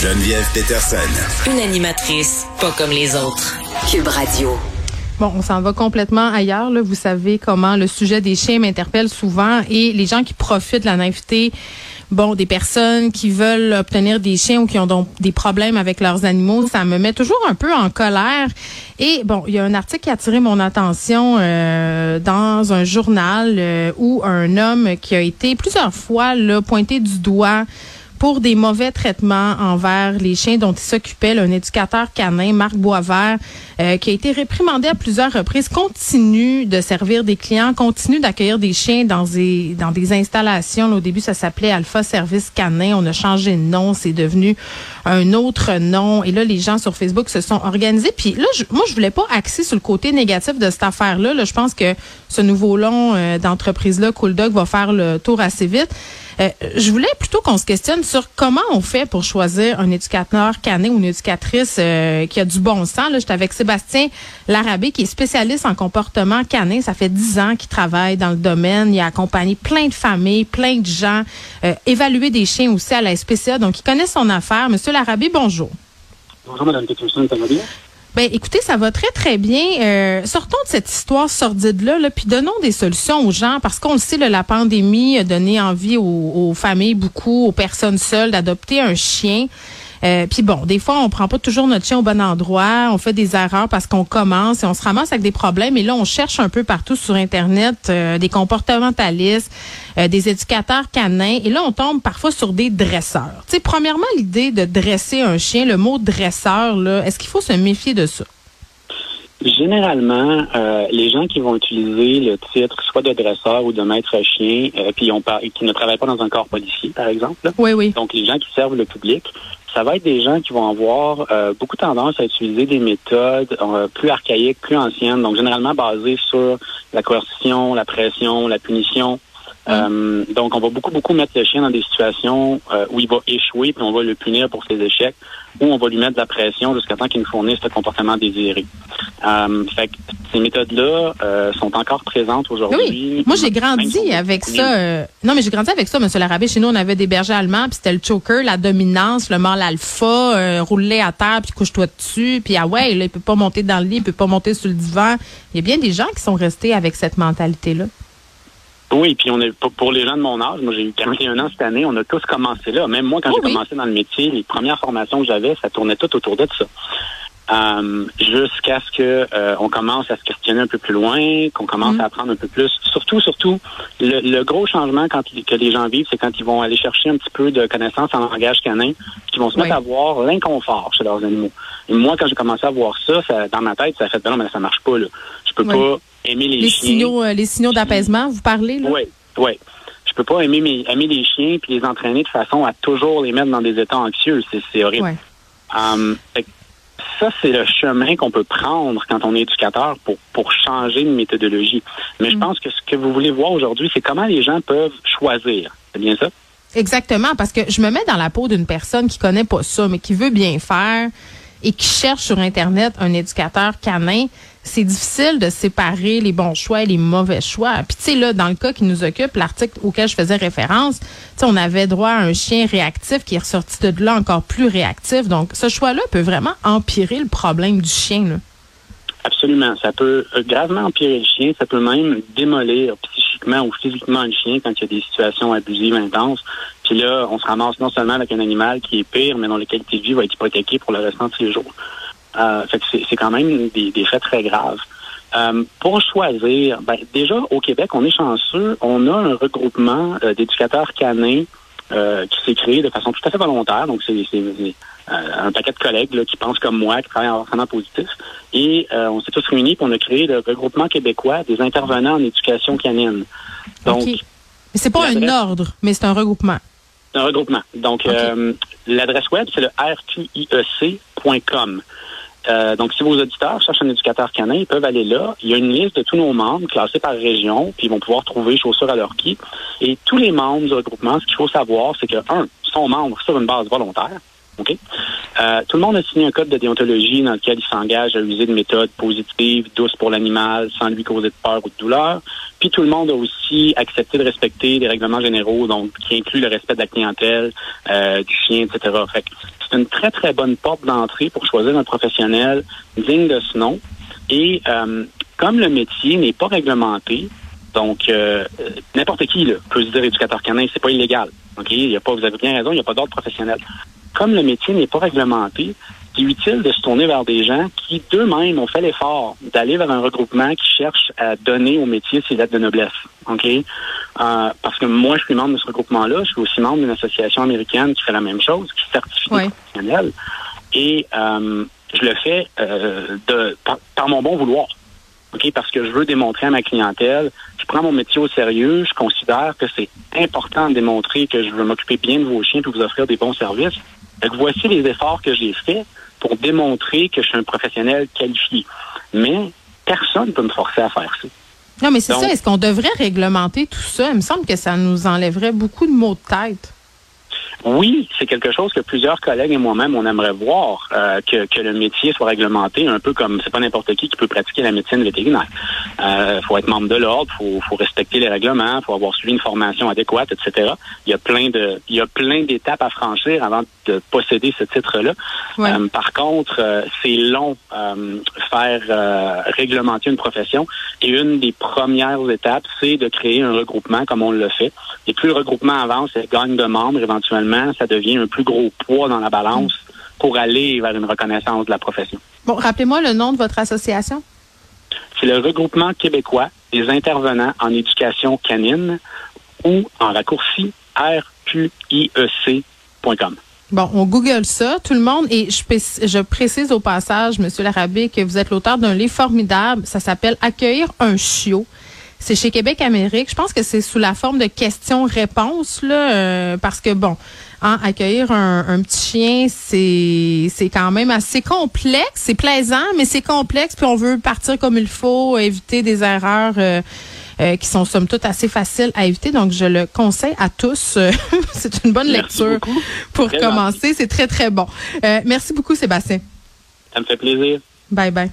Geneviève Peterson. Une animatrice pas comme les autres. Cube Radio. Bon, on s'en va complètement ailleurs. Là. Vous savez comment le sujet des chiens m'interpelle souvent et les gens qui profitent de la naïveté, bon, des personnes qui veulent obtenir des chiens ou qui ont donc des problèmes avec leurs animaux, ça me met toujours un peu en colère. Et bon, il y a un article qui a attiré mon attention euh, dans un journal euh, où un homme qui a été plusieurs fois là, pointé du doigt pour des mauvais traitements envers les chiens dont il s'occupait. Un éducateur canin, Marc Boisvert, euh, qui a été réprimandé à plusieurs reprises, continue de servir des clients, continue d'accueillir des chiens dans des, dans des installations. au début, ça s'appelait Alpha Service Canin. On a changé de nom. C'est devenu un autre nom. Et là, les gens sur Facebook se sont organisés. Puis là, je, moi, je voulais pas axer sur le côté négatif de cette affaire-là. Là, je pense que ce nouveau long euh, d'entreprise-là, Cool Dog, va faire le tour assez vite. Euh, je voulais plutôt qu'on se questionne sur comment on fait pour choisir un éducateur canin ou une éducatrice euh, qui a du bon sens. Là, j'étais avec Sébastien Larabé, qui est spécialiste en comportement canin. Ça fait dix ans qu'il travaille dans le domaine. Il a accompagné plein de familles, plein de gens, euh, évalué des chiens aussi à la SPCA. Donc, il connaît son affaire. Monsieur Larabé, bonjour. Bonjour, Mme Peterson? Ben, écoutez, ça va très, très bien. Euh, sortons de cette histoire sordide-là, là, puis donnons des solutions aux gens, parce qu'on le sait, la pandémie a donné envie aux, familles, beaucoup, aux personnes seules, d'adopter un chien. Euh, puis bon, des fois, on prend pas toujours notre chien au bon endroit, on fait des erreurs parce qu'on commence et on se ramasse avec des problèmes. Et là, on cherche un peu partout sur Internet euh, des comportementalistes, euh, des éducateurs canins. Et là, on tombe parfois sur des dresseurs. Tu sais, premièrement, l'idée de dresser un chien, le mot dresseur, là, est-ce qu'il faut se méfier de ça? Généralement, les gens qui vont utiliser le titre soit de dresseur ou de maître chien, puis on qui ne travaillent pas dans un corps policier, par exemple. oui, oui. Donc, les gens qui servent le public, ça va être des gens qui vont avoir euh, beaucoup tendance à utiliser des méthodes euh, plus archaïques, plus anciennes, donc généralement basées sur la coercition, la pression, la punition. Euh, donc, on va beaucoup, beaucoup mettre le chien dans des situations où il va échouer, puis on va le punir pour ses échecs, ou on va lui mettre de la pression jusqu'à temps qu'il nous fournisse le comportement désiré. fait que ces méthodes-là sont encore présentes aujourd'hui. Oui. Moi, j'ai grandi avec ça. non, mais j'ai grandi avec ça, M. Larabé. Chez nous, on avait des bergers allemands, puis c'était le choker, la dominance, le mâle alpha, euh, rouler à terre, puis couche-toi dessus, puis ah ouais, là, il peut pas monter dans le lit, il peut pas monter sur le divan. Il y a bien des gens qui sont restés avec cette mentalité-là. Oui, puis on est pour les gens de mon âge, moi j'ai eu 41 ans cette année, on a tous commencé là. Même moi, quand oh j'ai commencé dans le métier, les premières formations que j'avais, ça tournait tout autour de ça. Euh, jusqu'à ce que euh, on commence à se questionner un peu plus loin, qu'on commence mm. à apprendre un peu plus. Surtout, surtout, le, gros changement quand que les gens vivent, c'est quand ils vont aller chercher un petit peu de connaissances en langage canin, qu'ils vont se mettre à voir l'inconfort chez leurs animaux. Et moi, quand j'ai commencé à voir ça, ça dans ma tête, ça a fait ben non, mais ça marche pas là. Je peux pas aimer les, chiens. Signaux, euh, les signaux d'apaisement, vous parlez là? Oui, oui. Je peux pas aimer, mes, aimer les chiens puis les entraîner de façon à toujours les mettre dans des états anxieux. C'est horrible. Um, ça, c'est le chemin qu'on peut prendre quand on est éducateur pour, pour changer de méthodologie. Mais je mm. pense que ce que vous voulez voir aujourd'hui, c'est comment les gens peuvent choisir. C'est bien ça? Exactement, parce que je me mets dans la peau d'une personne qui connaît pas ça, mais qui veut bien faire et qui cherche sur Internet un éducateur canin c'est difficile de séparer les bons choix et les mauvais choix. Puis tu sais là, dans le cas qui nous occupe, l'article auquel je faisais référence, tu sais, on avait droit à un chien réactif qui est ressorti de là encore plus réactif. Donc ce choix-là peut vraiment empirer le problème du chien. Là. Absolument. Ça peut euh, gravement empirer le chien. Ça peut même démolir psychiquement ou physiquement le chien quand il y a des situations abusives intenses. Puis là, on se ramasse non seulement avec un animal qui est pire, mais dont la qualité de vie va être hypothéquée pour le restant de ses jours. Euh, c'est quand même des, des, faits très graves. Euh, pour choisir, ben, déjà au Québec, on est chanceux. On a un regroupement euh, d'éducateurs canins euh, qui s'est créé de façon tout à fait volontaire. Donc, c'est un paquet de collègues là, qui pensent comme moi, qui travaillent en enseignement positif. Et on s'est tous réunis pour on a créé le regroupement québécois des intervenants en éducation canine. Donc, okay. c'est pas un ordre, mais c'est un regroupement. Un regroupement. Donc, l'adresse web, c'est le rqiec.com. Euh, donc, si vos auditeurs cherchent un éducateur canin, ils peuvent aller là. Il y a une liste de tous nos membres classés par région, puis ils vont pouvoir trouver chaussures à leur pied. Et tous les membres du regroupement, ce qu'il faut savoir, c'est que, un, sont membres sur une base volontaire. OK? Euh, tout le monde a signé un code de déontologie dans lequel il s'engage à user de méthodes positives, douces pour l'animal, sans lui causer de peur ou de douleur. Puis tout le monde a aussi accepté de respecter les règlements généraux, donc qui incluent le respect de la clientèle, euh, du chien, etc. Fait c'est une très, très bonne porte d'entrée pour choisir un professionnel digne de ce nom. Et euh, comme le métier n'est pas réglementé, donc euh, n'importe qui là, peut se dire éducateur canin, c'est pas illégal. Ok, il y a pas, vous avez bien raison, il n'y a pas d'ordre professionnel. Comme le métier n'est pas réglementé, c'est utile de se tourner vers des gens qui d'eux-mêmes ont fait l'effort d'aller vers un regroupement qui cherche à donner au métier ses lettres de noblesse. Ok, euh, parce que moi je suis membre de ce regroupement-là, je suis aussi membre d'une association américaine qui fait la même chose, qui certifie les professionnels, et euh, je le fais euh, de par mon bon vouloir. OK, parce que je veux démontrer à ma clientèle, je prends mon métier au sérieux, je considère que c'est important de démontrer que je veux m'occuper bien de vos chiens et vous offrir des bons services. Donc, voici les efforts que j'ai faits pour démontrer que je suis un professionnel qualifié. Mais personne ne peut me forcer à faire ça. Non, mais c'est ça. Est-ce qu'on devrait réglementer tout ça? Il me semble que ça nous enlèverait beaucoup de mots de tête. Oui, c'est quelque chose que plusieurs collègues et moi-même, on aimerait voir, euh, que, que, le métier soit réglementé, un peu comme c'est pas n'importe qui qui peut pratiquer la médecine vétérinaire. Il euh, faut être membre de l'ordre, faut, faut respecter les règlements, faut avoir suivi une formation adéquate, etc. Il y a plein de, il y a plein d'étapes à franchir avant de posséder ce titre-là. Euh, par contre, c'est long faire réglementer une profession. Et une des premières étapes, c'est de créer un regroupement comme on le fait. Et plus le regroupement avance, et gagne de membres éventuellement ça devient un plus gros poids dans la balance pour aller vers une reconnaissance de la profession. Bon, rappelez-moi le nom de votre association. C'est le regroupement québécois des intervenants en éducation canine ou en raccourci rqiec.com. Bon, on google ça, tout le monde, et je, je précise au passage, Monsieur Larabé, que vous êtes l'auteur d'un livre formidable. Ça s'appelle Accueillir un chiot. C'est chez Québec Amérique. Je pense que c'est sous la forme de questions-réponses là, euh, parce que bon, hein, accueillir un, petit chien, c'est c'est quand même assez complexe. C'est plaisant, mais c'est complexe. Puis on veut partir comme il faut, éviter des erreurs. Euh, euh, qui sont somme toute assez faciles à éviter. Donc, je le conseille à tous. c'est une bonne lecture pour commencer. C'est très, très bon. merci beaucoup, Sébastien. Ça me fait plaisir. Bye bye.